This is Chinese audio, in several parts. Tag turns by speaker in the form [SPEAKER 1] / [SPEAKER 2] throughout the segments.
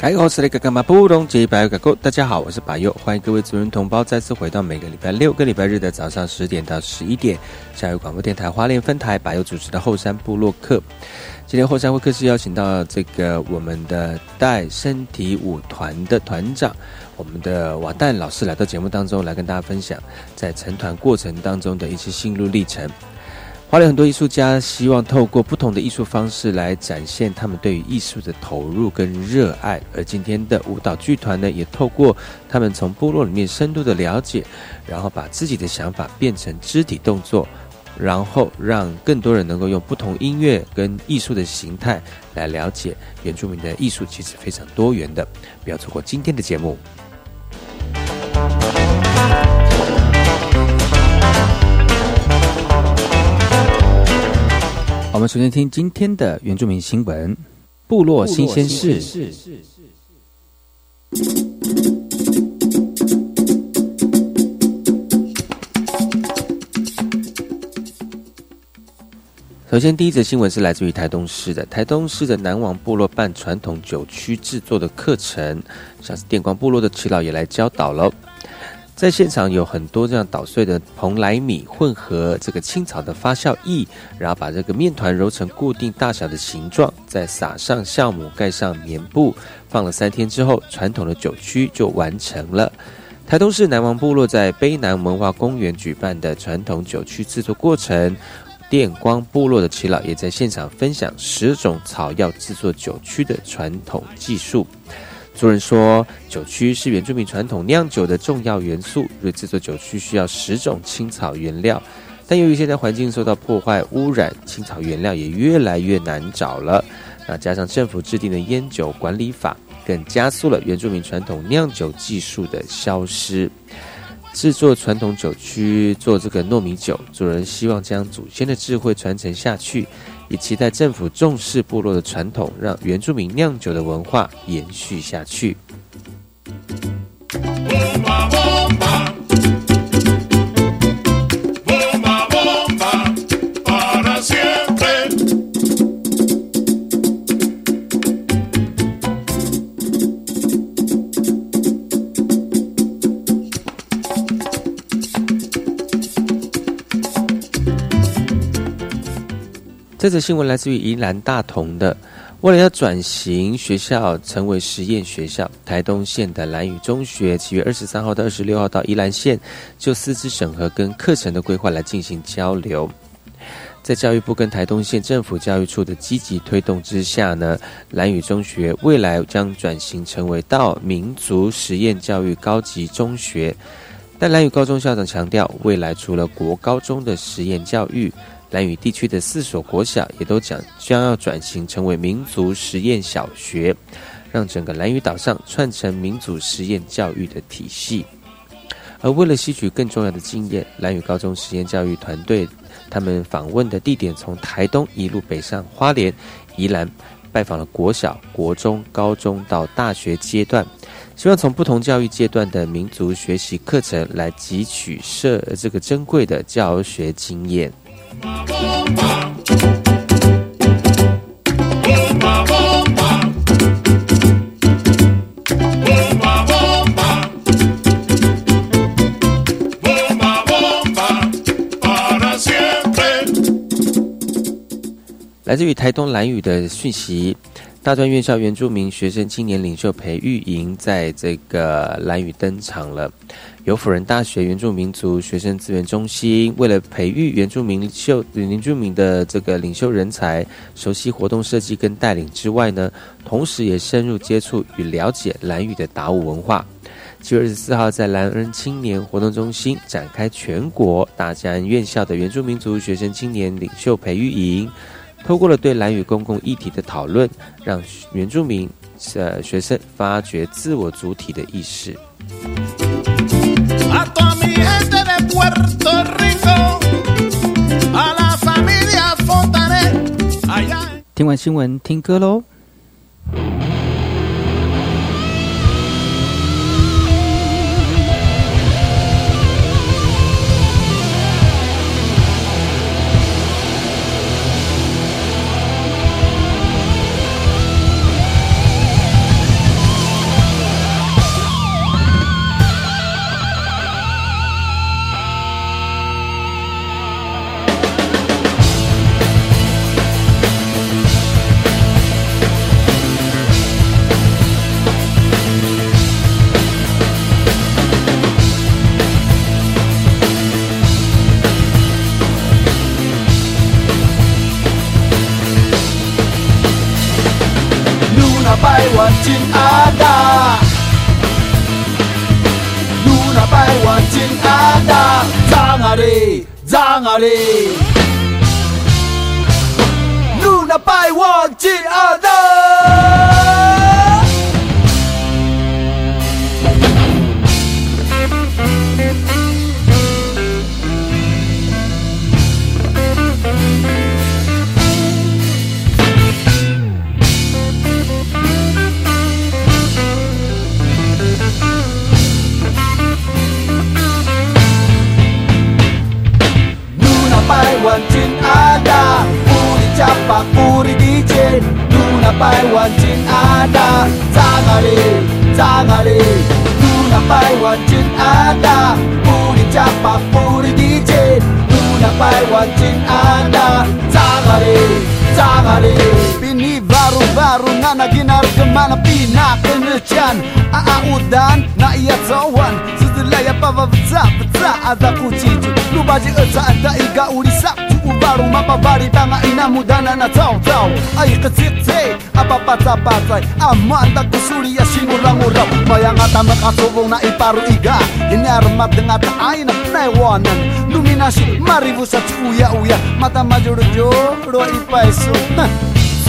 [SPEAKER 1] 开口是那个干嘛不懂？这一百个够。大家好，我是百佑，欢迎各位族人同胞再次回到每个礼拜六跟礼拜日的早上十点到十一点，下游广播电台花莲分台百佑主持的后山部落客。今天后山会客室邀请到这个我们的带身体舞团的团长，我们的瓦旦老师来到节目当中来跟大家分享在成团过程当中的一些心路历程。花莲很多艺术家希望透过不同的艺术方式来展现他们对于艺术的投入跟热爱，而今天的舞蹈剧团呢，也透过他们从部落里面深度的了解，然后把自己的想法变成肢体动作，然后让更多人能够用不同音乐跟艺术的形态来了解原住民的艺术，其实非常多元的。不要错过今天的节目。我们首先听今天的原住民新闻，部落新鲜事。首先，第一则新闻是来自于台东市的台东市的南王部落办传统酒曲制作的课程，像是电光部落的耆老也来教导了。在现场有很多这样捣碎的蓬莱米混合这个青草的发酵液，然后把这个面团揉成固定大小的形状，再撒上酵母，盖上棉布，放了三天之后，传统的酒曲就完成了。台东市南王部落在卑南文化公园举办的传统酒曲制作过程，电光部落的耆老也在现场分享十种草药制作酒曲的传统技术。族人说，酒曲是原住民传统酿酒的重要元素。因为制作酒曲需要十种青草原料，但由于现在环境受到破坏污染，青草原料也越来越难找了。那加上政府制定的烟酒管理法，更加速了原住民传统酿酒技术的消失。制作传统酒曲，做这个糯米酒，主人希望将祖先的智慧传承下去。也期待政府重视部落的传统，让原住民酿酒的文化延续下去。这则新闻来自于宜兰大同的，为了要转型学校成为实验学校，台东县的兰屿中学七月二十三号到二十六号到宜兰县就师资审核跟课程的规划来进行交流。在教育部跟台东县政府教育处的积极推动之下呢，兰屿中学未来将转型成为到民族实验教育高级中学。但兰屿高中校长强调，未来除了国高中的实验教育。兰屿地区的四所国小也都将将要转型成为民族实验小学，让整个兰屿岛上串成民族实验教育的体系。而为了吸取更重要的经验，蓝屿高中实验教育团队他们访问的地点从台东一路北上花莲、宜兰，拜访了国小、国中、高中到大学阶段，希望从不同教育阶段的民族学习课程来汲取社这个珍贵的教学经验。来自于台东蓝雨的讯息，大专院校原住民学生青年领袖培育营在这个蓝屿登场了。由辅仁大学原住民族学生资源中心为了培育原住民秀原住民的这个领袖人才，熟悉活动设计跟带领之外呢，同时也深入接触与了解蓝屿的达悟文化。七月二十四号在蓝恩青年活动中心展开全国大专院校的原住民族学生青年领袖培育营。透过了对蓝屿公共议题的讨论，让原住民呃学生发掘自我主体的意识。听完新闻，听歌喽。
[SPEAKER 2] လေဇာငါလေနူနပိုင်ဝါဂျီအာဒါ pakuri DJ Tunapay wancin ada. Sangali, sangali Tunapay wancin ada. Puri japa puri DJ Tunapay wancin ada. Sangali, sangali Bini baru-baru nga naginar kemana Aa udan na iya cawan Sedelaya pava vza vza ada kucicu Lubaji eza ada iga uri Baru mapa bari tanga ina mudana na tau tau. Ai kecite apa patah patai Amanda kusuri ya si murang urap Bayang ata maka na iparu iga. Ini armat dengan ta aina nai wanan Numinasi maribu sa cuya uya. Mata majur jo roa ipaisu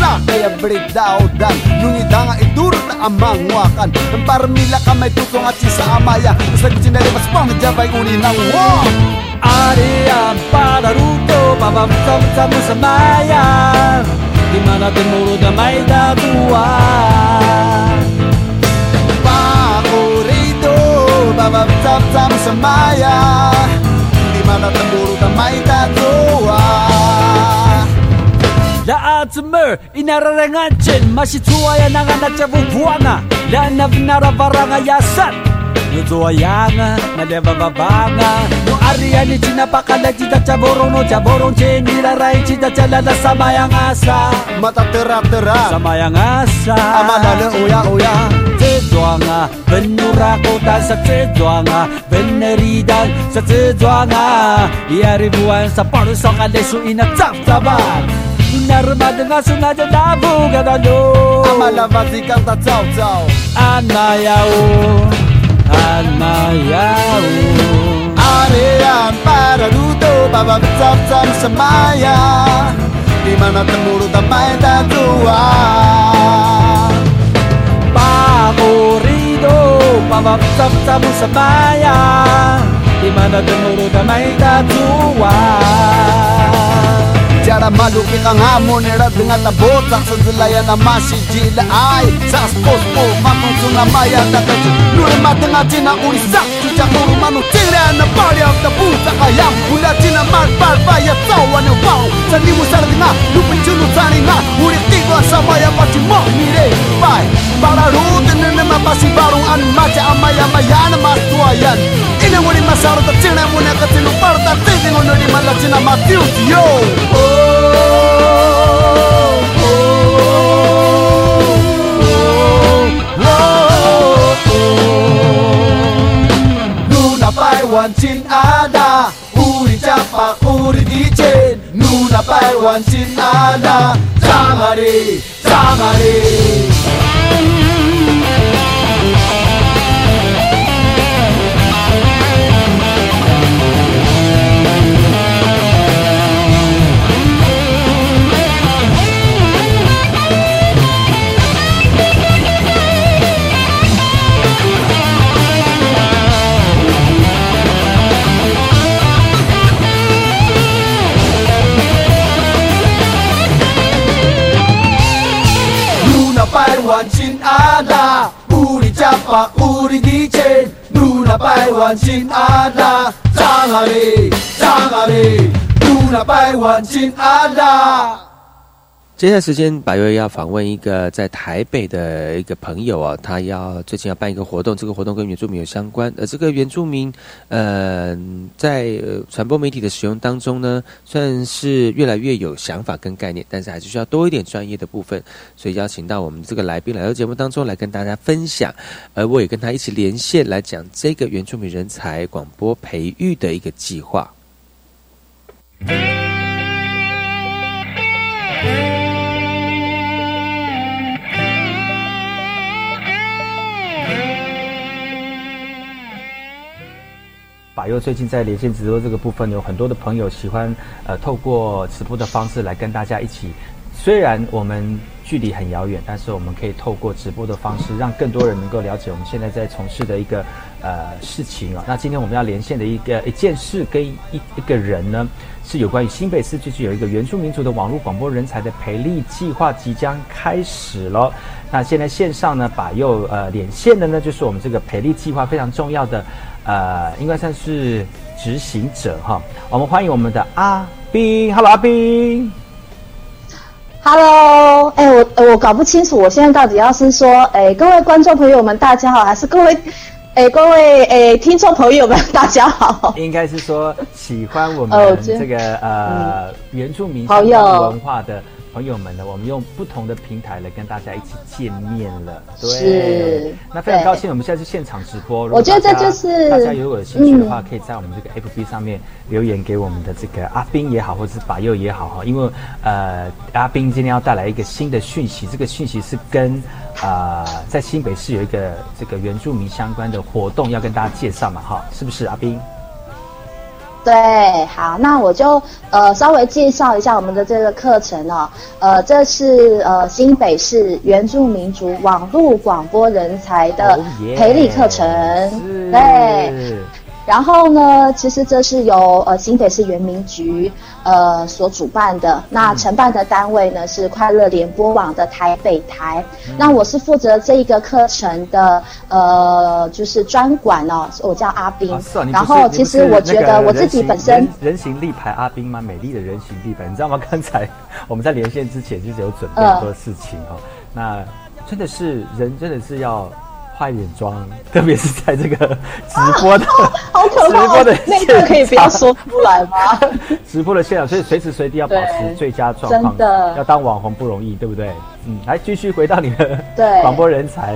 [SPEAKER 2] sa Kaya break dan Nungida nga itur na amang wakan. Ang parmila ka may tutong at sa amaya. Mas nagutin na mas pang jabay uli ng wong Ariyan para ruto Babamsam-sam sa maya. Di mana natin damai na may daguan Pakurito Babamsam-sam sa maya. Di mana natin muro na may 다아줌을 이나라랭한 진 맛이 좋아야 나가나 짜부 부하나 라나비나라 바라가 야산 누조와 양아 나레바바방아 누아리아니 지나바칼라지다 짜보로노 짜보론 제니라라이 지다
[SPEAKER 3] 잘라다 yang asa,
[SPEAKER 2] mata terap-terap
[SPEAKER 3] sama yang asa ama lalo
[SPEAKER 2] uya uya
[SPEAKER 3] Zedwanga benura kota
[SPEAKER 2] sa Zedwanga beneridan sa Zedwanga iari buwan sa parusokan lesu ina tap
[SPEAKER 3] taban narmadinasungaja navugadano
[SPEAKER 2] amalavazikantacaocao
[SPEAKER 3] anayao anayao
[SPEAKER 2] arean paraludo babavicavcamsamaya dimanatemurutamaetacua
[SPEAKER 3] pamorido babavicavcamusamaya dimanatemurutamaetacua
[SPEAKER 2] jara malu kita ngamu nera dengan tabot Sang sezelayan amasi jila ay Sas pos po makung sunamaya tatacu Nuri matengah cina uri sak Cucak nuru manu. Cire na pari of the boot Sakayam bunda cina mar par bayat tawan yang bau Sandimu sara dina lupin culu taninga Uri tigo sama ya pati mo mire Pai para rute nene mapasi baru an. Maja amaya mayana mas tuayan. Ini wuri masarut cina mune katilu parta Tidingu nuri malacina matiut yo. Oh wantin ada uri chapa uri dichen nuna pai wantin ada tamare tamare 万金阿达，张阿里扎哈里，努那百万金阿达。
[SPEAKER 1] 接下来时间，百月要访问一个在台北的一个朋友啊，他要最近要办一个活动，这个活动跟原住民有相关。而这个原住民，呃，在传播媒体的使用当中呢，算是越来越有想法跟概念，但是还是需要多一点专业的部分。所以邀请到我们这个来宾来到节目当中来跟大家分享，而我也跟他一起连线来讲这个原住民人才广播培育的一个计划。
[SPEAKER 4] 把又最近在连线直播这个部分，有很多的朋友喜欢呃透过直播的方式来跟大家一起。虽然我们距离很遥远，但是我们可以透过直播的方式，让更多人能够了解我们现在在从事的一个呃事情啊。那今天我们要连线的一个一件事跟一一个人呢，是有关于新北市最近有一个原住民族的网络广播人才的培力计划即将开始了。那现在线上呢，把又呃连线的呢，就是我们这个培力计划非常重要的。呃，应该算是执行者哈。我们欢迎我们的阿斌，Hello，阿斌
[SPEAKER 5] ，Hello，哎，我我搞不清楚，我现在到底要是说，哎，各位观众朋友们，大家好，还是各位，哎，各位，哎，听众朋友们，大家好。
[SPEAKER 4] 应该是说喜欢我们这个呃原住民文化的。朋友们呢，我们用不同的平台来跟大家一起见面了。
[SPEAKER 5] 对，
[SPEAKER 4] 那非常高兴，我们现在是现场直播。
[SPEAKER 5] 我觉得这就是
[SPEAKER 4] 大家如果有兴趣的话，可以在我们这个 APP 上面留言给我们的这个阿斌也好，或者是法佑也好哈。因为呃，阿斌今天要带来一个新的讯息，这个讯息是跟啊在新北市有一个这个原住民相关的活动要跟大家介绍嘛哈，是不是阿斌？
[SPEAKER 5] 对，好，那我就呃稍微介绍一下我们的这个课程哦，呃，这是呃新北市原住民族网络广播人才的培力课程，对。然后呢，其实这是由呃新北市原民局呃所主办的，那承办的单位呢是快乐联播网的台北台。那我是负责这一个课程的呃就是专管哦，我叫阿斌。然后其实我觉得我自己本身
[SPEAKER 4] 人形立牌阿斌吗？美丽的人形立牌，你知道吗？刚才我们在连线之前就是有准备很多事情哦。那真的是人真的是要。化眼妆，特别是在这个直播的，
[SPEAKER 5] 好可怕！直播的那个可以不要说出来吗？
[SPEAKER 4] 直播的现场，所以随时随地要保持最佳状况。
[SPEAKER 5] 真的，
[SPEAKER 4] 要当网红不容易，对不对？嗯，来继续回到你的
[SPEAKER 5] 对
[SPEAKER 4] 广播人才。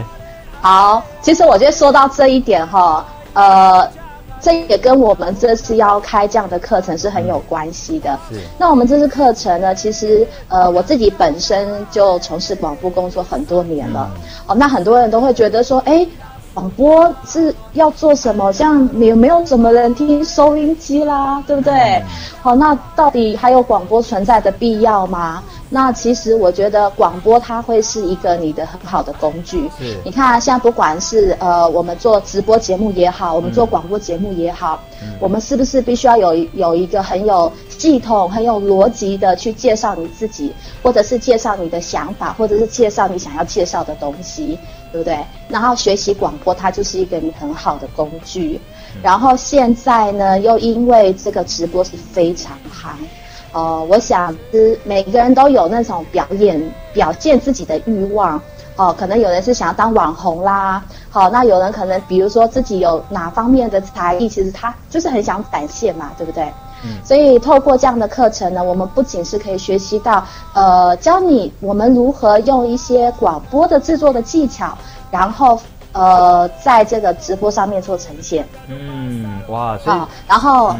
[SPEAKER 5] 好，其实我觉得说到这一点哈，呃。这也跟我们这次要开这样的课程是很有关系的。
[SPEAKER 4] 是。
[SPEAKER 5] 那我们这次课程呢，其实呃，我自己本身就从事广播工作很多年了。哦，那很多人都会觉得说，哎，广播是要做什么？像也没有什么人听收音机啦，对不对？好，那到底还有广播存在的必要吗？那其实我觉得广播它会是一个你的很好的工具。
[SPEAKER 4] 是
[SPEAKER 5] 你看啊，现在不管是呃我们做直播节目也好，我们做广播节目也好，我们是不是必须要有有一个很有系统、很有逻辑的去介绍你自己，或者是介绍你的想法，或者是介绍你想要介绍的东西，对不对？然后学习广播，它就是一个你很好的工具。然后现在呢，又因为这个直播是非常夯。呃，我想是每个人都有那种表演、表现自己的欲望。哦，可能有人是想要当网红啦，好，那有人可能比如说自己有哪方面的才艺，其实他就是很想展现嘛，对不对？嗯。所以透过这样的课程呢，我们不仅是可以学习到，呃，教你我们如何用一些广播的制作的技巧，然后呃，在这个直播上面做呈现。
[SPEAKER 4] 嗯，哇，所
[SPEAKER 5] 然后。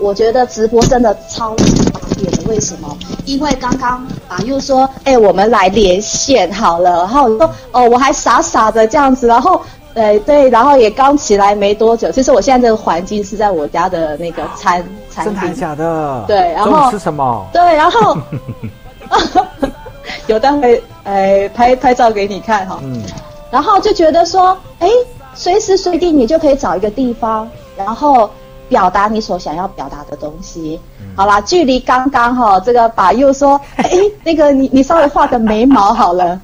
[SPEAKER 5] 我觉得直播真的超级方便的，为什么？因为刚刚啊又说，哎，我们来连线好了，然后说，哦，我还傻傻的这样子，然后，呃，对，然后也刚起来没多久。其实我现在这个环境是在我家的那个餐
[SPEAKER 4] 真的假的？
[SPEAKER 5] 对，然后
[SPEAKER 4] 吃什么？
[SPEAKER 5] 对，然后 有单位，哎，拍拍照给你看哈。嗯。然后就觉得说，哎，随时随地你就可以找一个地方，然后。表达你所想要表达的东西，好啦，距离刚刚哈，这个把又说，哎，那个你你稍微画个眉毛好了，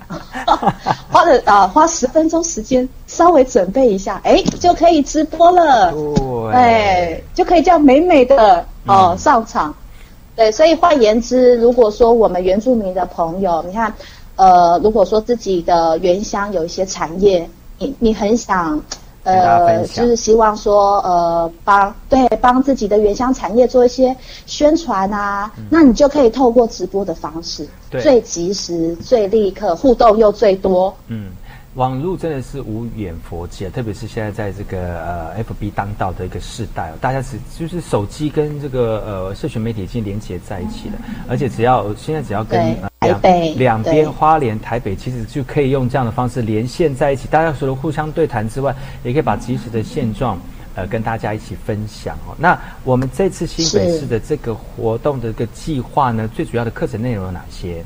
[SPEAKER 5] 花了啊，花十分钟时间稍微准备一下，哎，就可以直播了，对，就可以这样美美的哦上场，对，所以换言之，如果说我们原住民的朋友，你看，呃，如果说自己的原乡有一些产业，你你很想。呃，就是希望说，呃，帮对帮自己的原乡产业做一些宣传啊，那你就可以透过直播的方式，最及时、最立刻，互动又最多。
[SPEAKER 4] 嗯。网络真的是无远佛界，特别是现在在这个呃 FB 当道的一个时代，大家是就是手机跟这个呃社群媒体已经连接在一起了，而且只要现在只要跟
[SPEAKER 5] 两
[SPEAKER 4] 两边花莲、台北，其实就可以用这样的方式连线在一起，大家除了互相对谈之外，也可以把即时的现状呃跟大家一起分享哦。那我们这次新北市的这个活动的一个计划呢，最主要的课程内容有哪些？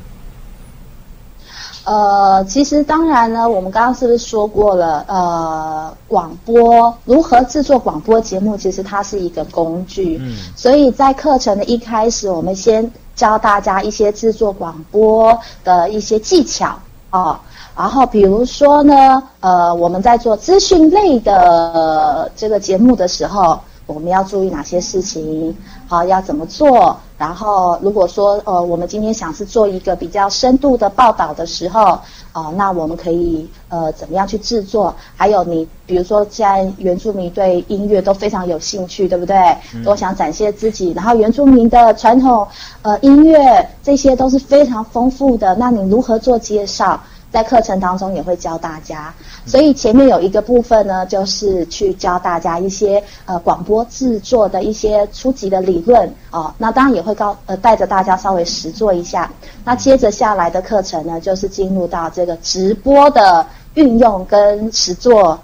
[SPEAKER 5] 呃，其实当然呢，我们刚刚是不是说过了？呃，广播如何制作广播节目，其实它是一个工具。嗯，所以在课程的一开始，我们先教大家一些制作广播的一些技巧哦。然后比如说呢，呃，我们在做资讯类的这个节目的时候。我们要注意哪些事情？好，要怎么做？然后，如果说呃，我们今天想是做一个比较深度的报道的时候，哦，那我们可以呃怎么样去制作？还有你，比如说，现在原住民对音乐都非常有兴趣，对不对？都想展现自己。然后，原住民的传统呃音乐这些都是非常丰富的。那你如何做介绍？在课程当中也会教大家，所以前面有一个部分呢，就是去教大家一些呃广播制作的一些初级的理论哦。那当然也会告呃带着大家稍微实做一下。那接着下来的课程呢，就是进入到这个直播的运用跟实做。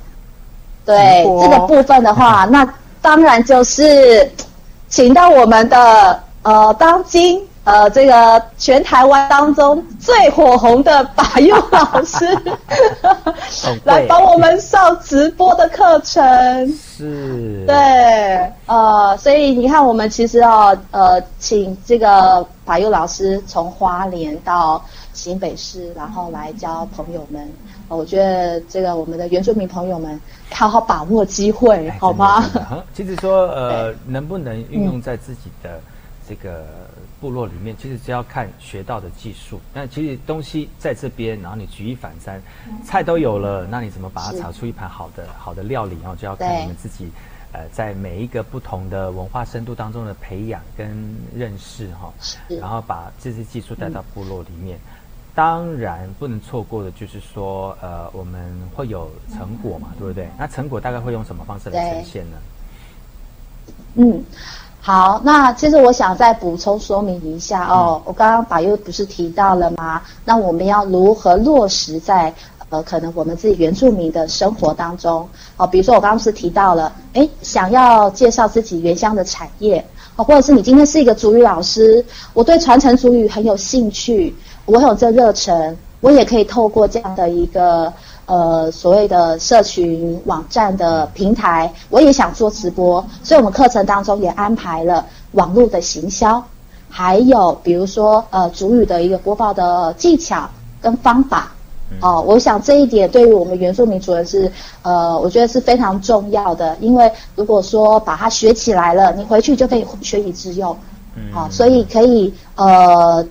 [SPEAKER 5] 对这个部分的话，那当然就是请到我们的呃当今。呃，这个全台湾当中最火红的把佑老师，来帮我们上直播的课程。
[SPEAKER 4] 是。
[SPEAKER 5] 对，呃，所以你看，我们其实哦，呃，请这个把佑老师从花莲到新北市，然后来教朋友们。我觉得这个我们的原住民朋友们，好好把握机会，好吗？
[SPEAKER 4] 其实说，呃，能不能运用在自己的这个。部落里面其实只要看学到的技术，那其实东西在这边，然后你举一反三，菜都有了，那你怎么把它炒出一盘好的好的料理？然后就要看你们自己，呃，在每一个不同的文化深度当中的培养跟认识哈，然后把这些技术带到部落里面。当然不能错过的就是说，呃，我们会有成果嘛，对不对？那成果大概会用什么方式来呈现呢？
[SPEAKER 5] 嗯。好，那其实我想再补充说明一下哦。我刚刚把又不是提到了吗？那我们要如何落实在呃，可能我们自己原住民的生活当中，哦，比如说我刚刚是提到了，哎，想要介绍自己原乡的产业，哦，或者是你今天是一个主语老师，我对传承主语很有兴趣，我有这热忱，我也可以透过这样的一个呃所谓的社群网站的平台，我也想做直播，所以我们课程当中也安排了网络的行销，还有比如说呃主语的一个播报的技巧跟方法。哦，我想这一点对于我们原住民族人是，呃，我觉得是非常重要的。因为如果说把它学起来了，你回去就可以学以致用。嗯，好，所以可以呃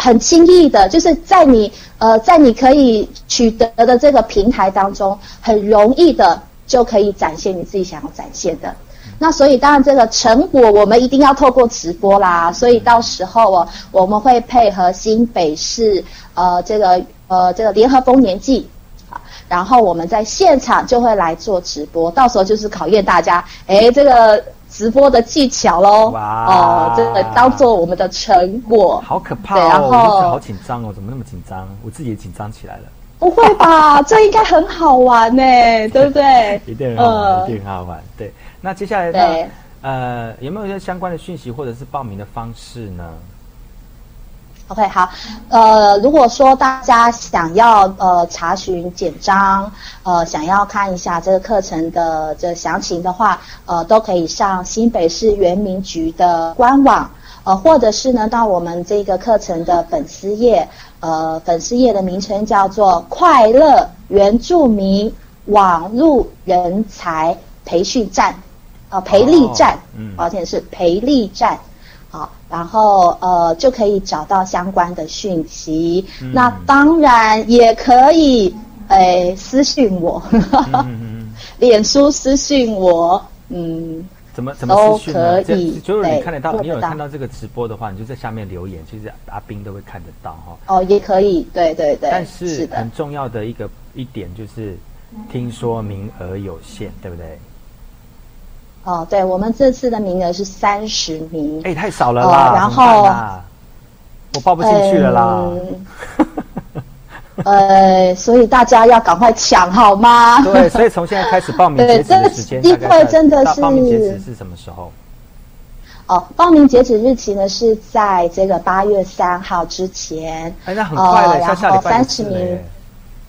[SPEAKER 5] 很轻易的，就是在你呃在你可以取得的这个平台当中，很容易的就可以展现你自己想要展现的。那所以当然这个成果我们一定要透过直播啦。所以到时候哦，我们会配合新北市呃这个。呃，这个联合丰年祭，啊，然后我们在现场就会来做直播，到时候就是考验大家，哎，这个直播的技巧喽，哇，哦，这个当做我们的成果，
[SPEAKER 4] 好可怕哦，好紧张哦，怎么那么紧张？我自己也紧张起来了。
[SPEAKER 5] 不会吧？这应该很好玩呢，对不对？
[SPEAKER 4] 一定很好玩，一定很好玩。对，那接下来呢？呃，有没有一些相关的讯息或者是报名的方式呢
[SPEAKER 5] ？OK，好，呃，如果说大家想要呃查询简章，呃，想要看一下这个课程的这详情的话，呃，都可以上新北市原民局的官网，呃，或者是呢到我们这个课程的粉丝页，呃，粉丝页的名称叫做“快乐原住民网络人才培训站”，呃，培力站，嗯，抱歉是培力站。好，然后呃就可以找到相关的讯息。那当然也可以诶私信我，脸书私信我，嗯，
[SPEAKER 4] 怎么怎么都可以。就是你看得到，你有看到这个直播的话，你就在下面留言，其实阿斌都会看得到哈。
[SPEAKER 5] 哦，也可以，对对对。
[SPEAKER 4] 但是很重要的一个一点就是，听说名额有限，对不对？
[SPEAKER 5] 哦，对，我们这次的名额是三十名，
[SPEAKER 4] 哎，太少了啦！然后我报不进去了啦。
[SPEAKER 5] 呃，所以大家要赶快抢，好吗？
[SPEAKER 4] 对，所以从现在开始报名 截止的时间，
[SPEAKER 5] 机会真的是
[SPEAKER 4] 报名截止是什么时候？
[SPEAKER 5] 哦，报名截止日期呢是在这个八月三号之前。
[SPEAKER 4] 哎，那很快了，下下礼拜
[SPEAKER 5] 三十名。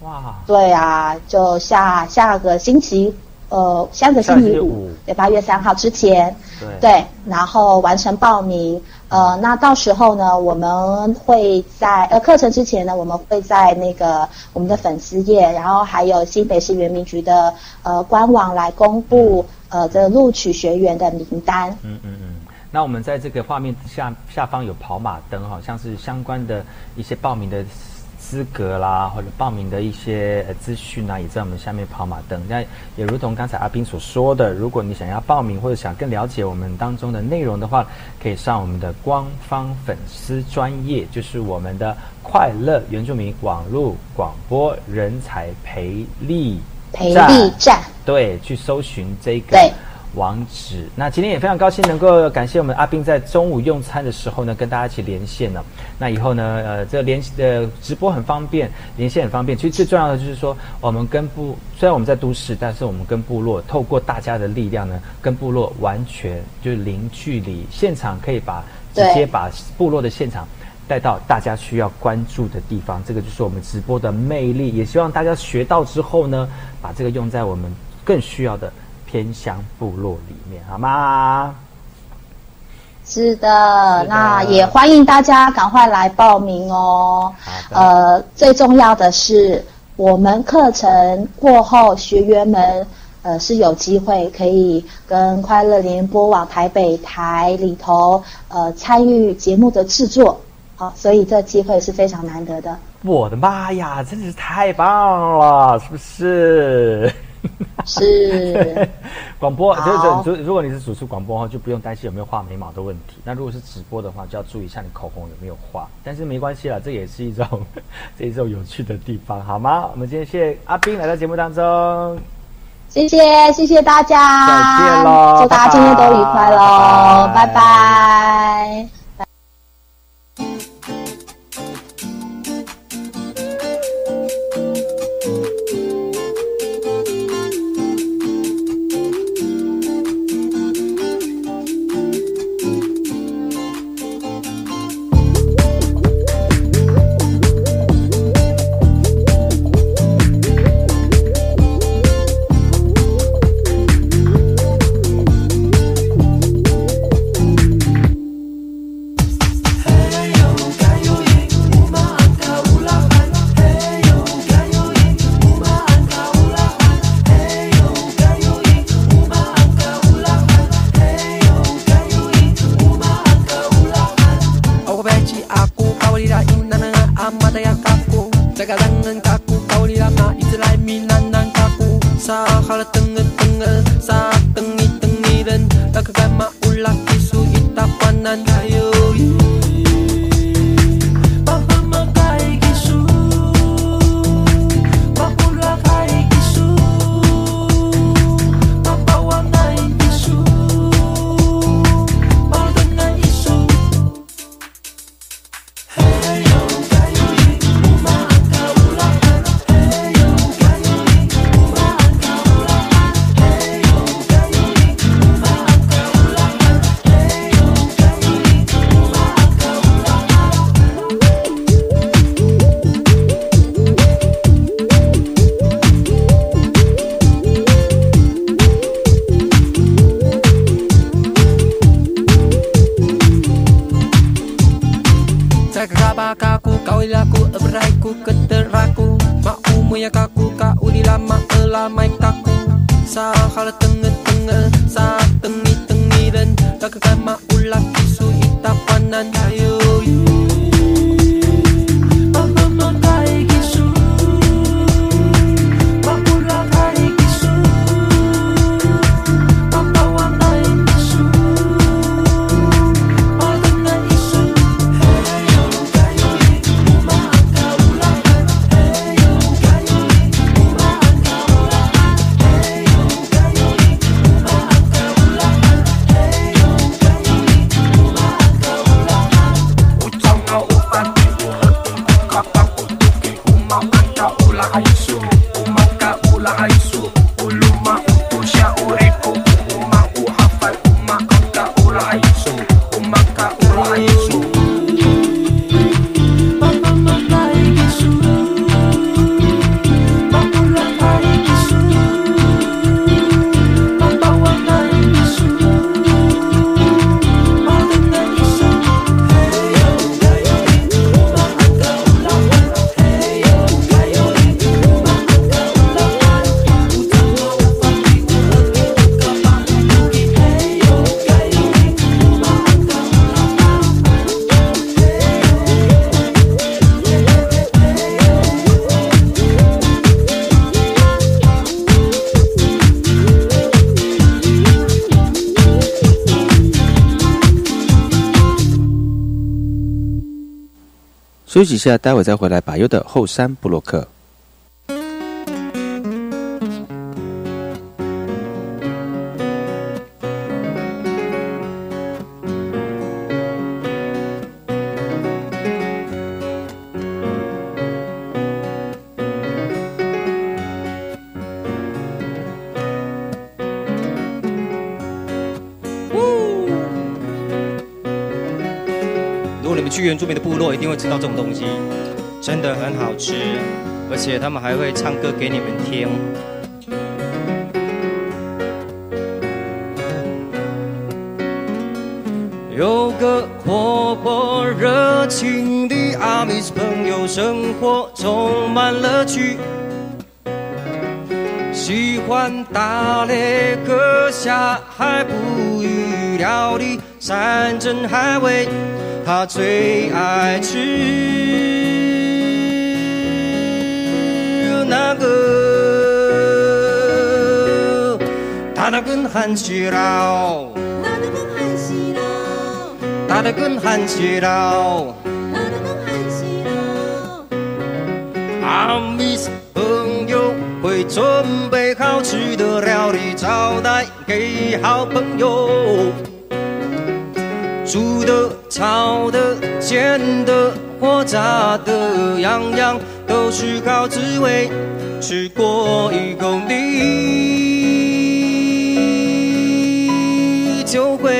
[SPEAKER 5] 哇，对啊，就下下个星期。呃，下个星期五，对，八月三号之前，对，对然后完成报名。呃，那到时候呢，我们会在呃课程之前呢，我们会在那个我们的粉丝页，然后还有新北市原民局的呃官网来公布呃这录取学员的名单。嗯嗯
[SPEAKER 4] 嗯。那我们在这个画面下下方有跑马灯，好像是相关的一些报名的。资格啦，或者报名的一些资讯呢，也在我们下面跑马灯。那也如同刚才阿斌所说的，如果你想要报名或者想更了解我们当中的内容的话，可以上我们的官方粉丝专业，就是我们的快乐原住民网络广播人才培力
[SPEAKER 5] 培力站，
[SPEAKER 4] 对，去搜寻这个。网址。那今天也非常高兴能够感谢我们阿斌在中午用餐的时候呢，跟大家一起连线了。那以后呢，呃，这连呃直播很方便，连线很方便。其实最重要的就是说，我们跟部虽然我们在都市，但是我们跟部落透过大家的力量呢，跟部落完全就是零距离，现场可以把直接把部落的现场带到大家需要关注的地方。这个就是我们直播的魅力。也希望大家学到之后呢，把这个用在我们更需要的。偏乡部落里面，好吗？
[SPEAKER 5] 是的，那也欢迎大家赶快来报名哦。呃，最重要的是，我们课程过后，学员们呃是有机会可以跟快乐联播网台北台里头呃参与节目的制作。好，所以这机会是非常难得的。
[SPEAKER 4] 我的妈呀，真的是太棒了，是不是？
[SPEAKER 5] 是
[SPEAKER 4] 广播，就是如如果你是主持广播的话，就不用担心有没有画眉毛的问题。那如果是直播的话，就要注意一下你口红有没有画。但是没关系啦，这也是一种 这一种有趣的地方，好吗？我们今天谢谢阿斌来到节目当中，
[SPEAKER 5] 谢谢谢谢大家，
[SPEAKER 4] 再见喽，
[SPEAKER 5] 祝大家今天都愉快喽，拜拜。拜
[SPEAKER 6] punya kaku kau di lama elamai kaku. Saat kalau tengah tengah sah tengi tengi dan tak ma
[SPEAKER 1] 休息一下，待会再回来。把优的后山布洛克。
[SPEAKER 7] 落一定会知道这种东西，真的很好吃，而且他们还会唱歌给你们听。有个活泼热情的阿米斯朋友，生活充满乐趣，喜欢打猎、割下海捕鱼、料理山珍海味。他最爱吃那个，他那根汉西佬，大的跟汉西佬，大的跟汉西佬，阿米斯朋友会准备好吃的料理招待给好朋友。煮的、炒的、煎的或炸的，样样都是好滋味。吃过一口你就会。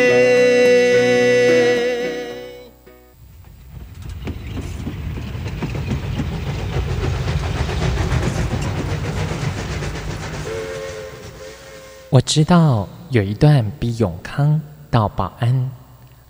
[SPEAKER 8] 我知道有一段比永康到保安。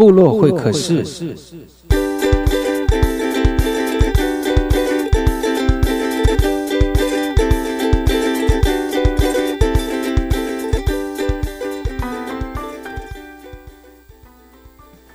[SPEAKER 4] 部落会客室。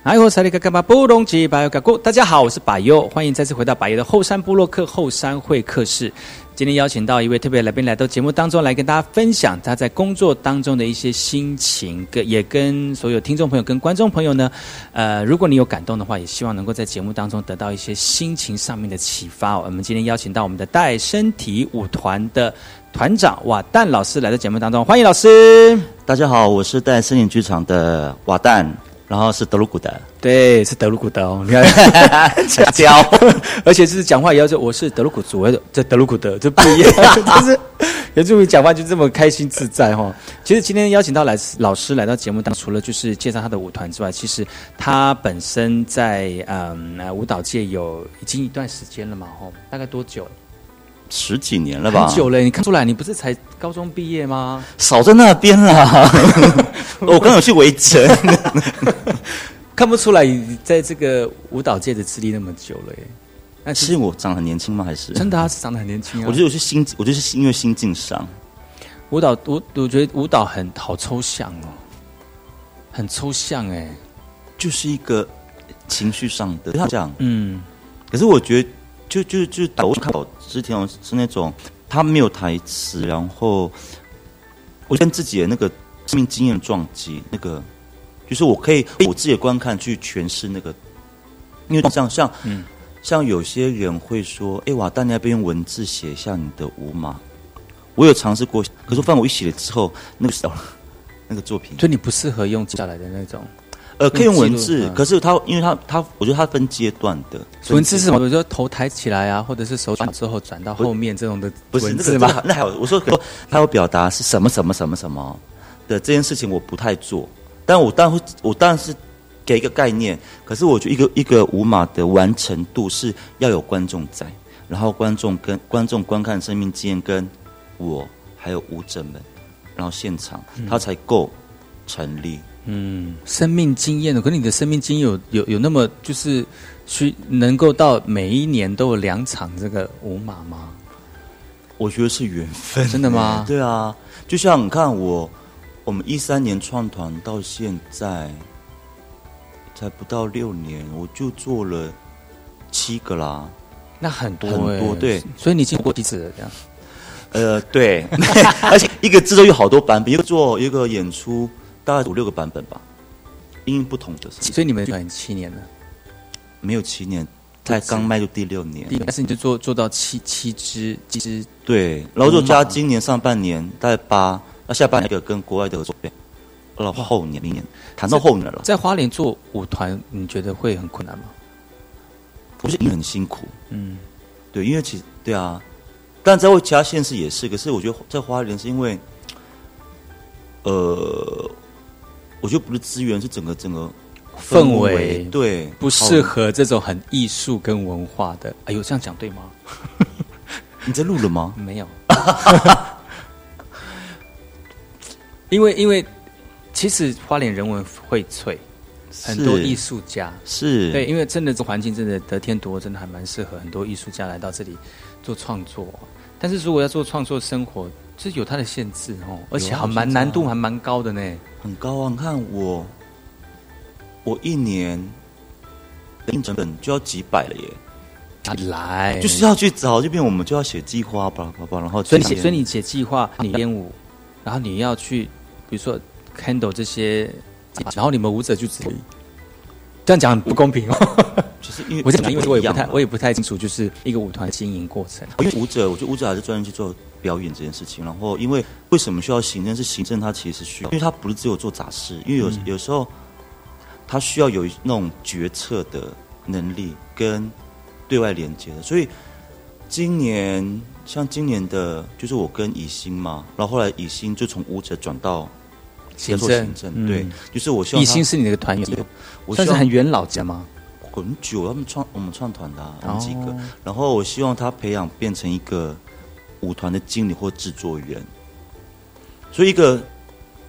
[SPEAKER 9] 哎，我是里克干巴布隆吉巴尤嘎古，大家好，我是巴尤，欢迎再次回到巴尤的后山部落客后山会客室。今天邀请到一位特别来宾来到节目当中，来跟大家分享他在工作当中的一些心情，跟也跟所有听众朋友、跟观众朋友呢，呃，如果你有感动的话，也希望能够在节目当中得到一些心情上面的启发。我们今天邀请到我们的带身体舞团的团长瓦旦老师来到节目当中，欢迎老师。
[SPEAKER 10] 大家好，我是带森林剧场的瓦旦。然后是德鲁古德，
[SPEAKER 9] 对，是德鲁古德哦。你看，教，而且就是讲话也要说我是德鲁古族的，这德鲁古德就不一样，就是原住民讲话就这么开心自在哈。其实今天邀请到来老师来到节目当中，除了就是介绍他的舞团之外，其实他本身在嗯舞蹈界有已经一段时间了嘛，吼，大概多久？
[SPEAKER 10] 十几年了吧？
[SPEAKER 9] 很久了，你看出来，你不是才高中毕业吗？
[SPEAKER 10] 少在那边啦，我刚有去围城，
[SPEAKER 9] 看不出来你在这个舞蹈界的资历那么久了耶。
[SPEAKER 10] 那其实我长得很年轻吗？还是
[SPEAKER 9] 真的？他是长得很年轻啊。
[SPEAKER 10] 我觉得我是心，我觉得是因为心境上，
[SPEAKER 9] 舞蹈我我觉得舞蹈很好抽象哦，很抽象哎，
[SPEAKER 10] 就是一个情绪上的这样。嗯，可是我觉得。就就就导看到之前是那种他没有台词，然后我跟自己的那个生命经验撞击，那个就是我可以我自己的观看去诠释那个，因为像像嗯像有些人会说，哎哇，但你要不要用文字写一下你的舞码？我有尝试过，可是发现我一写了之后，那个小那个作品，
[SPEAKER 9] 就你不适合用下来的那种。
[SPEAKER 10] 呃，可以用文字，可是它，因为它，它，我觉得它分阶段的。
[SPEAKER 9] 文字是什么？比如说头抬起来啊，或者是手转之后转到后面这种的文字吗？
[SPEAKER 10] 那还有，我说，他有表达是什么什么什么什么的这件事情，我不太做。但我当然会，我当然是给一个概念。可是我觉得一个一个舞马的完成度是要有观众在，然后观众跟观众观看生命经验，跟我还有舞者们，然后现场，它才够成立。
[SPEAKER 9] 嗯，生命经验的，可你的生命经验有有有那么就是需能够到每一年都有两场这个舞马吗？
[SPEAKER 10] 我觉得是缘分，
[SPEAKER 9] 真的吗？
[SPEAKER 10] 对啊，就像你看我，我们一三年创团到现在才不到六年，我就做了七个啦，
[SPEAKER 9] 那很多
[SPEAKER 10] 很多对，
[SPEAKER 9] 所以你已经过几次了这样。
[SPEAKER 10] 呃，对，而且一个制作有好多版本，一个做一个演出大概五六个版本吧，因不同的。
[SPEAKER 9] 所以你们团七年了？
[SPEAKER 10] 没有七年，才刚迈入第六年。
[SPEAKER 9] 但是你就做做到七七支七支，
[SPEAKER 10] 对。然后就加今年上半年大概八，那下半年就跟国外的合作，到后年明年谈到后年了。
[SPEAKER 9] 在花莲做舞团，你觉得会很困难吗？
[SPEAKER 10] 不是，你很辛苦。嗯，对，因为其实对啊。但在其他县市也是，可是我觉得在花莲是因为，呃，我觉得不是资源，是整个整个
[SPEAKER 9] 氛围
[SPEAKER 10] 对
[SPEAKER 9] 不适合这种很艺术跟文化的。哎呦，这样讲对吗？
[SPEAKER 10] 你在录了吗？
[SPEAKER 9] 没有。因为因为其实花莲人文荟萃，很多艺术家。
[SPEAKER 10] 是。
[SPEAKER 9] 对，因为真的这环境真的得天独厚，真的还蛮适合很多艺术家来到这里做创作。但是如果要做创作生活，这有它的限制哦，而且还蛮难度还蛮高的呢，
[SPEAKER 10] 很高啊！你看我，我一年的成本就要几百了耶，
[SPEAKER 9] 来？
[SPEAKER 10] 就是要去找这边，我们就要写计划，吧吧吧，然后
[SPEAKER 9] 所以写，所以你写计划，你编舞，然后你要去，比如说 handle 这些，然后你们舞者就只这样讲不公平哦。
[SPEAKER 10] 就是因为
[SPEAKER 9] 我讲，因为我也不太，我也不太清楚，就是一个舞团经营过程。
[SPEAKER 10] 因为舞者，我觉得舞者还是专业去做表演这件事情。然后，因为为什么需要行政？是行政它其实需要，因为他不是只有做杂事，因为有有时候他需要有那种决策的能力跟对外连接的。所以今年像今年的，就是我跟以欣嘛，然后后来以欣就从舞者转到
[SPEAKER 9] 行
[SPEAKER 10] 政，对，就是我希望
[SPEAKER 9] 艺兴是你的团员，算是很元老级吗？
[SPEAKER 10] 很久，他们创我们创团的我们几个，然后我希望他培养变成一个舞团的经理或制作员。所以一个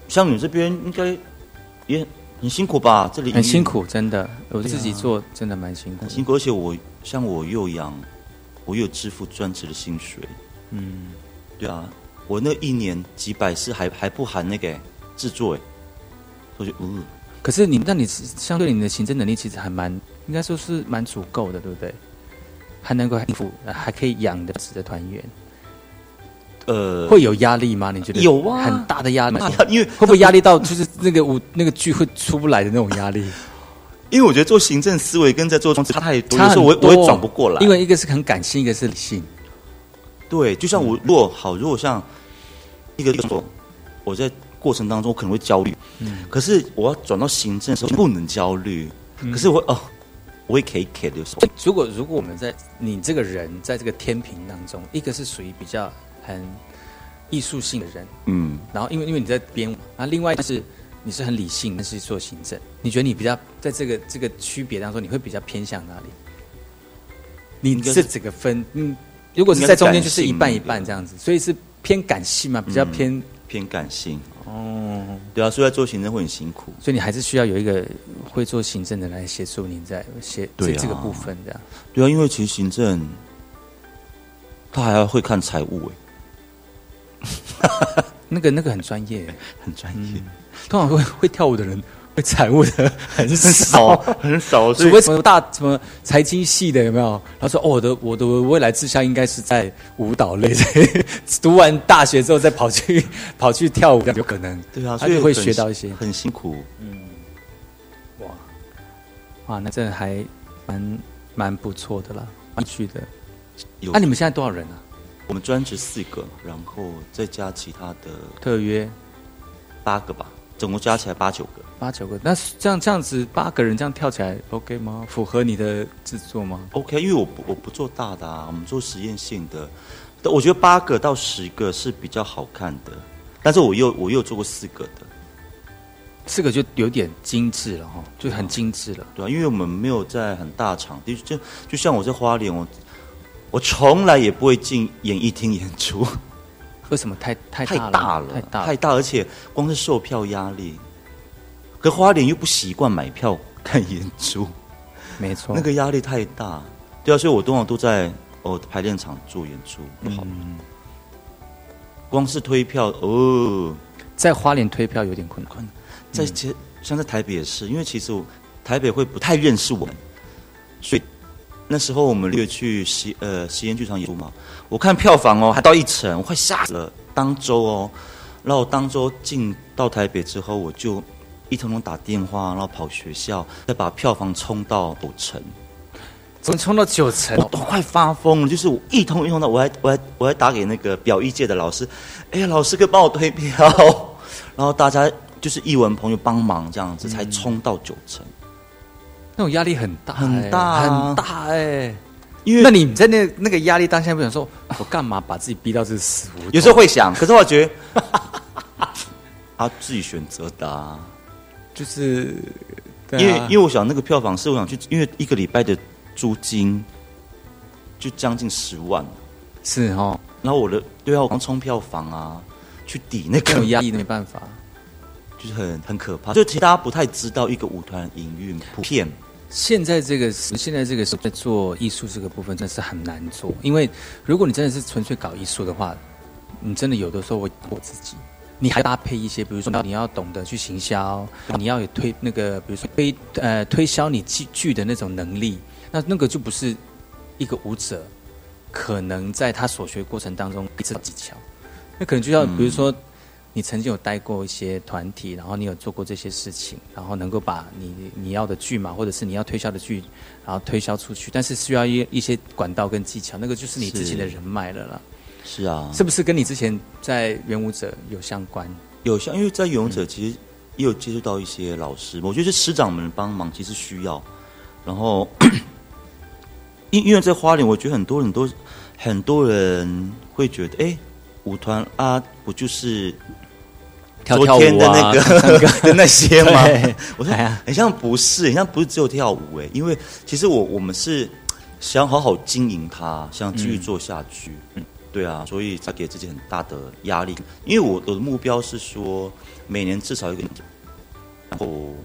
[SPEAKER 10] 像你这边应该也很辛苦吧？这里
[SPEAKER 9] 很辛苦，真的，我自己做真的蛮辛苦，
[SPEAKER 10] 辛苦。而且我像我又养，我又支付专职的薪水。嗯，对啊，我那一年几百是还还不含那个制作哎，我就嗯。
[SPEAKER 9] 可是你，那你相对你的行政能力其实还蛮，应该说是蛮足够的，对不对？还能够应付，还可以养得起的团员。
[SPEAKER 10] 呃，
[SPEAKER 9] 会有压力吗？你觉得
[SPEAKER 10] 有啊，
[SPEAKER 9] 很大的压力，
[SPEAKER 10] 因为
[SPEAKER 9] 会不会压力到就是那个舞那个剧会出不来的那种压力？
[SPEAKER 10] 因为我觉得做行政思维跟在做差太多，有时候我我也转不过来。
[SPEAKER 9] 因为一个是很感性，一个是理性。
[SPEAKER 10] 对，就像我如果好，如果像一个做我在。过程当中我可能会焦虑，嗯，可是我要转到行政的时候不能焦虑，可是我哦，我也可以给的。
[SPEAKER 9] 如果如果我们在你这个人在这个天平当中，一个是属于比较很艺术性的人，嗯，然后因为因为你在编舞，那另外是你是很理性，但是做行政，你觉得你比较在这个这个区别当中，你会比较偏向哪里？你是这个分，嗯，如果是在中间就是一半一半这样子，所以是偏感性嘛，比较偏
[SPEAKER 10] 偏感性。哦，对啊，所以做行政会很辛苦，
[SPEAKER 9] 所以你还是需要有一个会做行政的来协助你在协这这个部分这样。
[SPEAKER 10] 对啊，因为其实行政他还要会看财务
[SPEAKER 9] 哎，那个那个很专业，
[SPEAKER 10] 很专业。
[SPEAKER 9] 通常会会跳舞的人。财务的
[SPEAKER 10] 很少，很少，
[SPEAKER 9] 除非什么大什么财经系的有没有？他说：“哦，我的我的未来志向应该是在舞蹈类，读完大学之后再跑去 跑去跳舞，有可能。”
[SPEAKER 10] 对啊，所以
[SPEAKER 9] 会学到一些，
[SPEAKER 10] 很辛苦。
[SPEAKER 9] 嗯，哇哇，那这还蛮蛮不错的啦，去的。那你们现在多少人啊？
[SPEAKER 10] 我们专职四个，然后再加其他的
[SPEAKER 9] 特约
[SPEAKER 10] 八个吧。总共加起来八九个，
[SPEAKER 9] 八九个。那这样这样子八个人这样跳起来，OK 吗？符合你的制作吗
[SPEAKER 10] ？OK，因为我不我不做大的啊，我们做实验性的。我觉得八个到十个是比较好看的，但是我又我又做过四个的，
[SPEAKER 9] 四个就有点精致了哈，就很精致了。
[SPEAKER 10] 对啊，因为我们没有在很大场地，就就像我在花莲，我我从来也不会进演艺厅演出。
[SPEAKER 9] 为什么太太
[SPEAKER 10] 太
[SPEAKER 9] 大
[SPEAKER 10] 了？太大太大，而且光是售票压力，可花莲又不习惯买票看演出，
[SPEAKER 9] 没错，
[SPEAKER 10] 那个压力太大。对啊，所以我通常都在哦排练场做演出，不好。光是推票哦，
[SPEAKER 9] 在花莲推票有点困难。
[SPEAKER 10] 在其像在台北也是，因为其实台北会不太认识我们，所以那时候我们略去西呃实验剧场演出嘛，我看票房哦还到一层，我快吓死了。当周哦，然后当周进到台北之后，我就一通通打电话，然后跑学校，再把票房冲到九成。
[SPEAKER 9] 怎么冲到九成？
[SPEAKER 10] 我都快发疯了，就是我一通一通的，我还我还我还打给那个表意界的老师，哎呀，老师可以帮我推票，然后大家就是艺文朋友帮忙这样子，才冲到九成。
[SPEAKER 9] 那种压力很大，
[SPEAKER 10] 很大，
[SPEAKER 9] 很大哎。因为那你在那那个压力当下，不想说，我干嘛把自己逼到这死胡同？
[SPEAKER 10] 有时候会想，可是我觉得，他自己选择的，
[SPEAKER 9] 就是
[SPEAKER 10] 因为因为我想那个票房是我想去，因为一个礼拜的租金就将近十万，
[SPEAKER 9] 是哦。
[SPEAKER 10] 然后我的对啊，我刚冲票房啊，去抵那个
[SPEAKER 9] 压力，没办法，
[SPEAKER 10] 就是很很可怕。就其实大家不太知道一个舞团营运普遍。
[SPEAKER 9] 现在这个时现在这个时候在做艺术这个部分，真的是很难做。因为如果你真的是纯粹搞艺术的话，你真的有的时候会我自己，你还搭配一些，比如说你要懂得去行销，你要有推那个，比如说推呃推销你剧剧的那种能力，那那个就不是一个舞者可能在他所学过程当中一直技巧，那可能就要比如说。你曾经有带过一些团体，然后你有做过这些事情，然后能够把你你要的剧嘛，或者是你要推销的剧，然后推销出去，但是需要一一些管道跟技巧，那个就是你自己的人脉了啦。
[SPEAKER 10] 是啊，
[SPEAKER 9] 是不是跟你之前在元舞者有相关？
[SPEAKER 10] 有相，因为在元舞者其实也有接触到一些老师，我觉得师长们帮忙其实需要。然后，因因为在花莲，我觉得很多人都很多人会觉得，哎，舞团啊，不就是？
[SPEAKER 9] 昨
[SPEAKER 10] 天的那个 的那些吗？我说，很像不是，很像不是只有跳舞哎，因为其实我我们是想好好经营它，想继续做下去。嗯，对啊，所以才给自己很大的压力。因为我我的目标是说，每年至少一个，然后，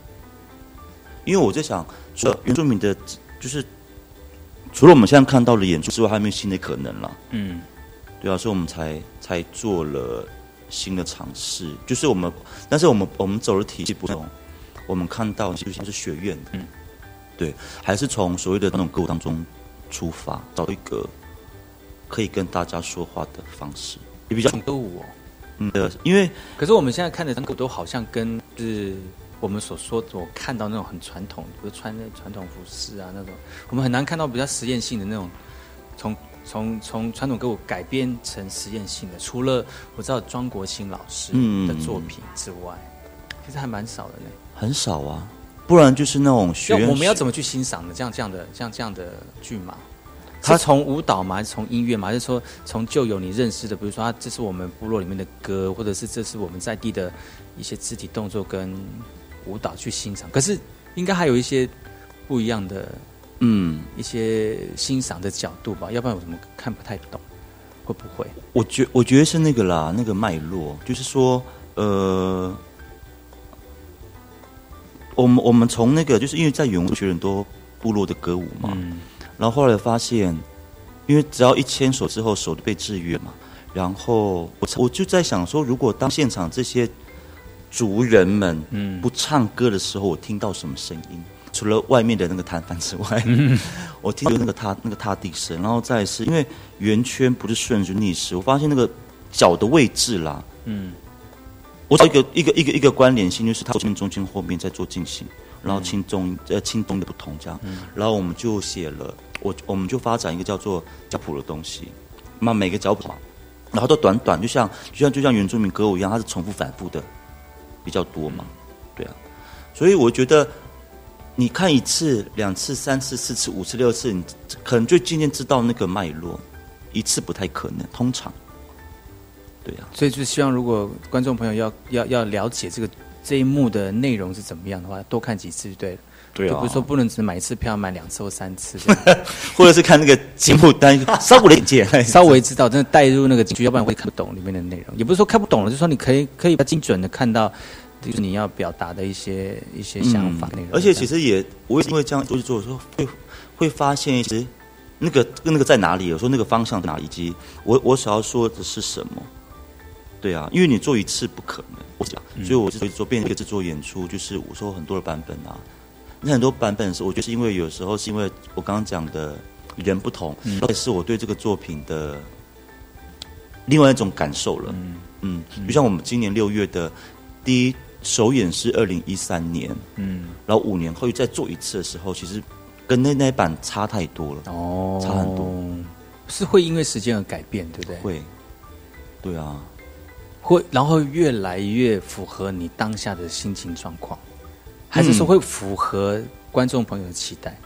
[SPEAKER 10] 因为我在想，除了原住民的，就是除了我们现在看到的演出之外，还有没有新的可能了？嗯，对啊，所以我们才才做了。新的尝试就是我们，但是我们我们走的体系不同，我们看到就像是学院，嗯，对，还是从所谓的那种歌舞当中出发，找一个可以跟大家说话的方式，也比较
[SPEAKER 9] 歌舞哦，
[SPEAKER 10] 嗯，对，因为
[SPEAKER 9] 可是我们现在看的歌都好像跟是我们所说我看到那种很传统，比如穿那传统服饰啊那种，我们很难看到比较实验性的那种 从。从从传统歌舞改编成实验性的，除了我知道庄国兴老师的作品之外，其实还蛮少的呢。
[SPEAKER 10] 很少啊，不然就是那种学
[SPEAKER 9] 我们要怎么去欣赏呢？这样这样的像这样的剧嘛？他从舞蹈嘛，还是从音乐嘛，还是说从旧有你认识的，比如说啊，这是我们部落里面的歌，或者是这是我们在地的一些肢体动作跟舞蹈去欣赏？可是应该还有一些不一样的。嗯，一些欣赏的角度吧，要不然我怎么看不太懂？会不会？
[SPEAKER 10] 我觉我觉得是那个啦，那个脉络，就是说，呃，我们我们从那个，就是因为在永学很多部落的歌舞嘛，然后后来发现，因为只要一牵手之后，手就被制约嘛，然后我我就在想说，如果当现场这些族人们嗯。不唱歌的时候，我听到什么声音？除了外面的那个摊贩之外，我听到那个踏那个踏地声，然后再是因为圆圈不是顺着逆时，我发现那个脚的位置啦，嗯，我找一个一个一个一个关联性，就是它前面、中间、后面在做进行，然后轻重呃轻重的不同这样，然后我们就写了，我我们就发展一个叫做脚谱的东西，那每个脚谱，然后都短短，就像就像就像原住民歌舞一样，它是重复反复的比较多嘛，对啊，所以我觉得。你看一次、两次、三次、四次、五次、六次，你可能就渐渐知道那个脉络。一次不太可能，通常，对啊。
[SPEAKER 9] 所以就希望，如果观众朋友要要要了解这个这一幕的内容是怎么样的话，多看几次就对了。
[SPEAKER 10] 对啊。
[SPEAKER 9] 比如说不能只买一次票，买两次或三次，
[SPEAKER 10] 或者是看那个节目单，稍微理解，
[SPEAKER 9] 稍微知道，真的带入那个剧，要不然会看不懂里面的内容。也不是说看不懂了，就是说你可以可以精准的看到。就是你要表达的一些一些想法内容，
[SPEAKER 10] 而且其实也我也因为这样做去做的时候，会会发现其实那个那个在哪里，有时候那个方向在哪，以及我我想要说的是什么，对啊，因为你做一次不可能，我讲，所以我就做变一个制作演出，就是我说很多的版本啊，那很多版本是，我觉得是因为有时候是因为我刚刚讲的人不同，而且是我对这个作品的另外一种感受了。嗯，就像我们今年六月的第一首演是二零一三年，嗯，然后五年后又再做一次的时候，其实跟那那一版差太多了。哦，差很多，
[SPEAKER 9] 是会因为时间而改变，对不对？
[SPEAKER 10] 会，对啊，
[SPEAKER 9] 会，然后越来越符合你当下的心情状况，还是说会符合观众朋友的期待？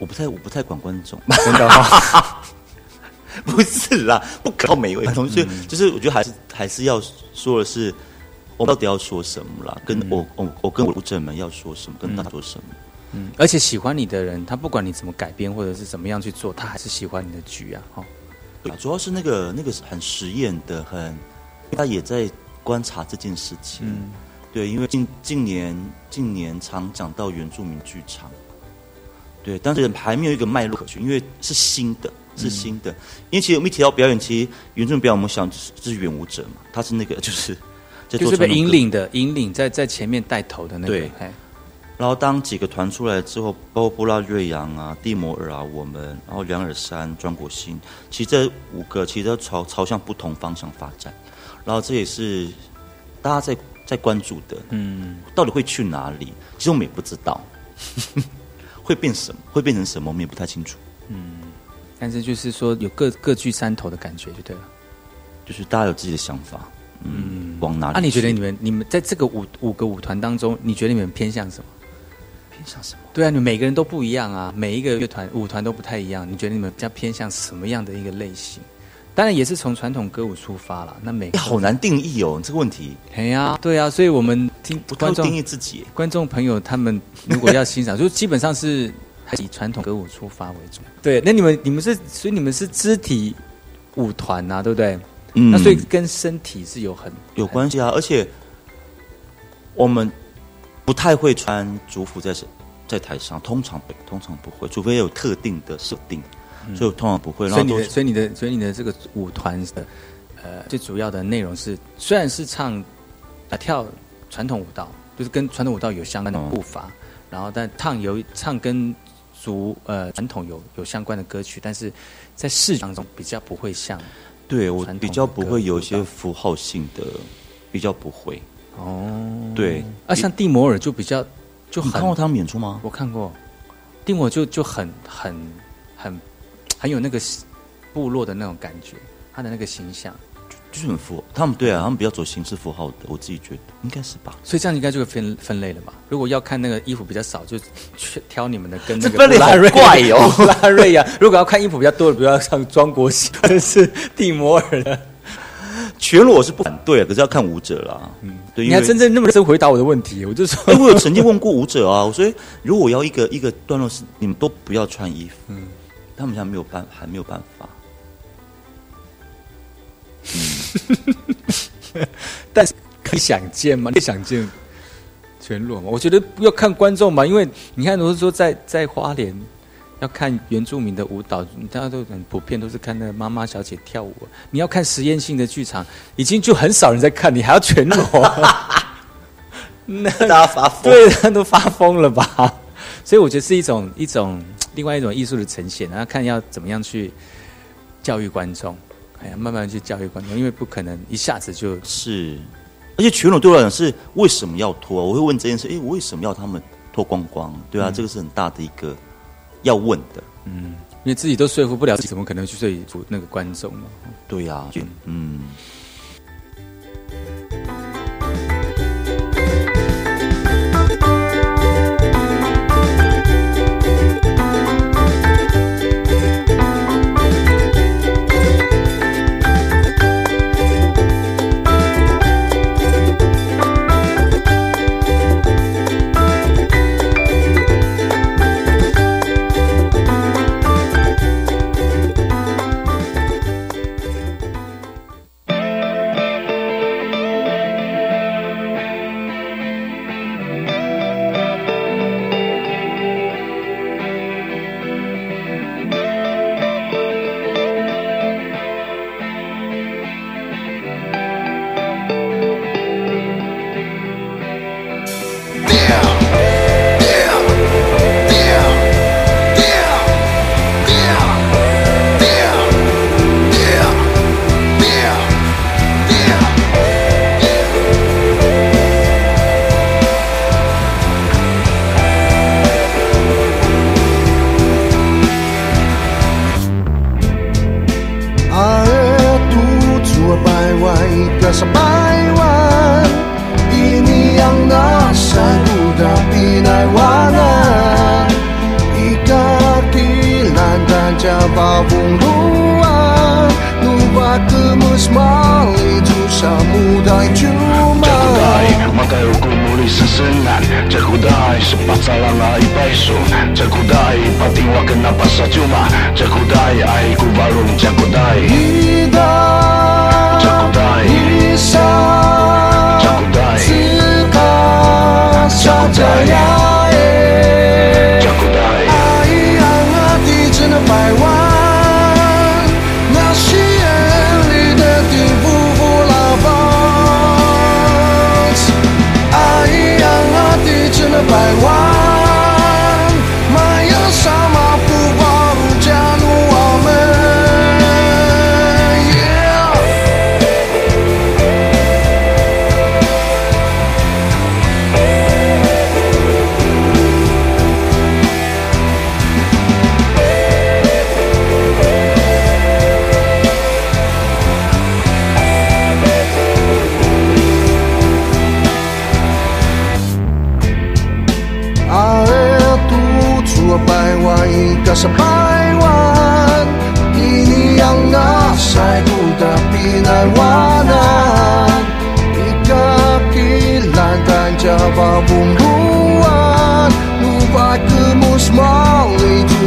[SPEAKER 10] 我不太，我不太管观众，
[SPEAKER 9] 真的吗？
[SPEAKER 10] 不是啦，不靠每位同学，就是我觉得还是还是要说的是，我到底要说什么啦？跟我我我跟我读者们要说什么？跟大家说什么？
[SPEAKER 9] 嗯，而且喜欢你的人，他不管你怎么改编或者是怎么样去做，他还是喜欢你的剧啊！哈，
[SPEAKER 10] 对，主要是那个那个很实验的，很他也在观察这件事情。嗯，对，因为近近年近年常讲到原住民剧场，对，但是还没有一个脉络可循，因为是新的。是新的，因为其实我们一提到表演，其实原住民表演，我们想是是远舞者嘛，他是那个就是
[SPEAKER 9] 就是被引领的，引领在在前面带头的那个。对。
[SPEAKER 10] 然后当几个团出来之后，包括布拉瑞扬啊、蒂摩尔啊、我们，然后梁尔山、庄国兴，其实这五个其实都朝朝向不同方向发展。然后这也是大家在在关注的，嗯，到底会去哪里？其实我们也不知道，会变什么，会变成什么，我们也不太清楚。嗯。
[SPEAKER 9] 但是就是说有各各据山头的感觉就对了，
[SPEAKER 10] 就是大家有自己的想法，嗯，往哪里？那
[SPEAKER 9] 你觉得你们你们在这个五五个舞团当中，你觉得你们偏向什么？
[SPEAKER 10] 偏向什么？
[SPEAKER 9] 对啊，你每个人都不一样啊，每一个乐团舞团都不太一样。你觉得你们比较偏向什么样的一个类型？当然也是从传统歌舞出发了。那每
[SPEAKER 10] 好难定义哦，这个问题。
[SPEAKER 9] 哎呀，对啊，所以我们听
[SPEAKER 10] 观众定义自己，
[SPEAKER 9] 观众朋友他们如果要欣赏，就基本上是。还以传统歌舞出发为主。对，那你们你们是，所以你们是肢体舞团呐，对不对？嗯。那所以跟身体是有很
[SPEAKER 10] 有关系啊，而且我们不太会穿族服在在台上，通常不通常不会，除非有特定的设定，所以通常不会。
[SPEAKER 9] 所以你的所以你的所以你的这个舞团的呃最主要的内容是，虽然是唱啊跳传统舞蹈，就是跟传统舞蹈有相关的步伐，然后但唱有唱跟族呃传统有有相关的歌曲，但是在视觉当中比较不会像，
[SPEAKER 10] 对我比较不会有一些符号性的，比较不会哦。对，
[SPEAKER 9] 啊，像蒂摩尔就比较就
[SPEAKER 10] 很看过他们演出吗？
[SPEAKER 9] 我看过，蒂摩尔就就很很很很有那个部落的那种感觉，他的那个形象。
[SPEAKER 10] 就是很符，他们对啊，他们比较走形式符号的，我自己觉得应该是吧。
[SPEAKER 9] 所以这样应该就会分分类了吧。如果要看那个衣服比较少，就去挑你们的 跟那个
[SPEAKER 10] 分类很怪哦，
[SPEAKER 9] 拉瑞呀。如果要看衣服比较多的，比如像庄国喜或者是蒂摩尔的，
[SPEAKER 10] 全裸是不反对，可是要看舞者啦。嗯，对，
[SPEAKER 9] 你还真正那么认真回答我的问题，我就说，
[SPEAKER 10] 因为我有曾经问过舞者啊，我说如果要一个一个段落是你们都不要穿衣服，嗯，他们现在没有办，还没有办法。
[SPEAKER 9] 但是可以想见吗？可以想见全裸吗？我觉得要看观众嘛，因为你看，如果说在在花莲要看原住民的舞蹈，大家都很普遍，都是看那个妈妈小姐跳舞。你要看实验性的剧场，已经就很少人在看，你还要全裸，
[SPEAKER 10] 那 大家发疯，
[SPEAKER 9] 对，都发疯了吧？所以我觉得是一种一种另外一种艺术的呈现，然后看要怎么样去教育观众。哎呀，慢慢去教育观众，因为不可能一下子就
[SPEAKER 10] 是。而且全裸对我来讲是为什么要脱？我会问这件事：哎，我为什么要他们脱光光？对啊，这个是很大的一个要问的。
[SPEAKER 9] 嗯，因为自己都说服不了自己，怎么可能去说服那个观众呢？
[SPEAKER 10] 对呀，嗯。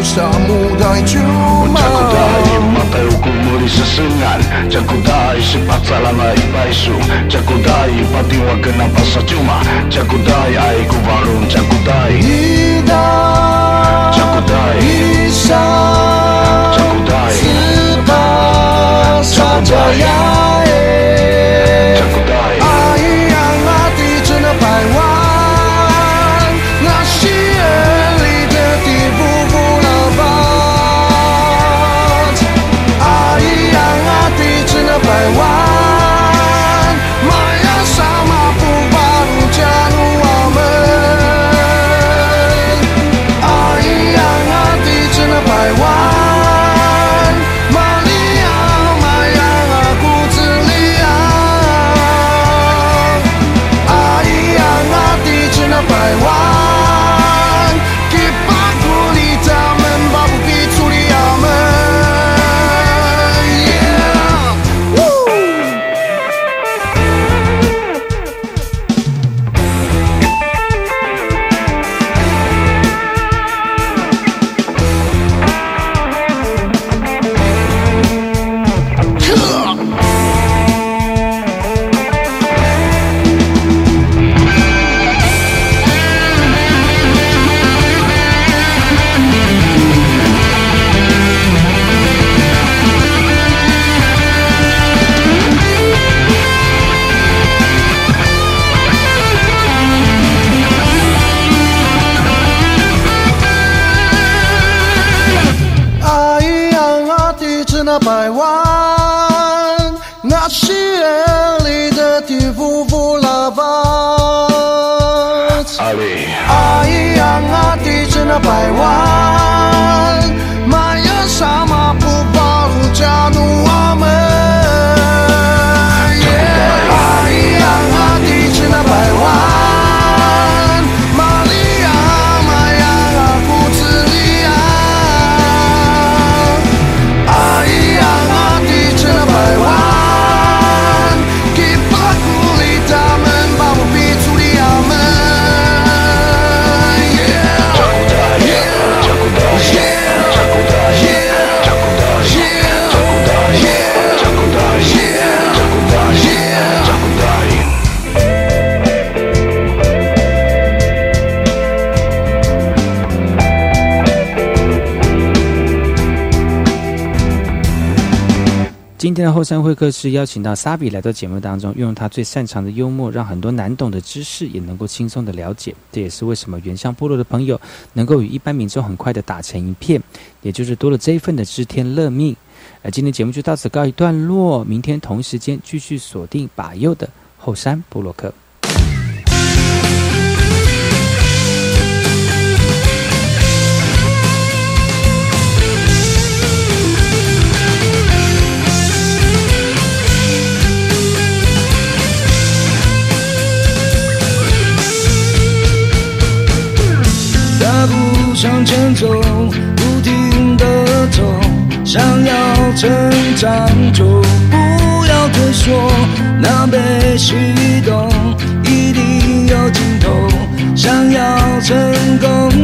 [SPEAKER 11] Samudai cuma
[SPEAKER 12] Jakudai, mata uku muli sesengan Jakudai, sepat salang ai paisu Jakudai, patiwa kenapa cuma Jakudai, ai ku balung Jakudai
[SPEAKER 11] Ida
[SPEAKER 12] Jakudai
[SPEAKER 11] Bisa
[SPEAKER 12] Jakudai
[SPEAKER 11] Suka saja 那是眼里的地不负老板。爱让啊地震了百万，玛雅沙马不保护加入我们。Yeah 爱让啊地震了百万，
[SPEAKER 9] 天的后山会客室邀请到沙比来到节目当中，运用他最擅长的幽默，让很多难懂的知识也能够轻松的了解。这也是为什么原乡部落的朋友能够与一般民众很快的打成一片，也就是多了这一份的知天乐命。而今天节目就到此告一段落，明天同时间继续锁定把右的后山部落客。
[SPEAKER 11] 向前走，不停
[SPEAKER 13] 的走，想要成长就不要退缩，那被驱动一定有尽头，想要成功。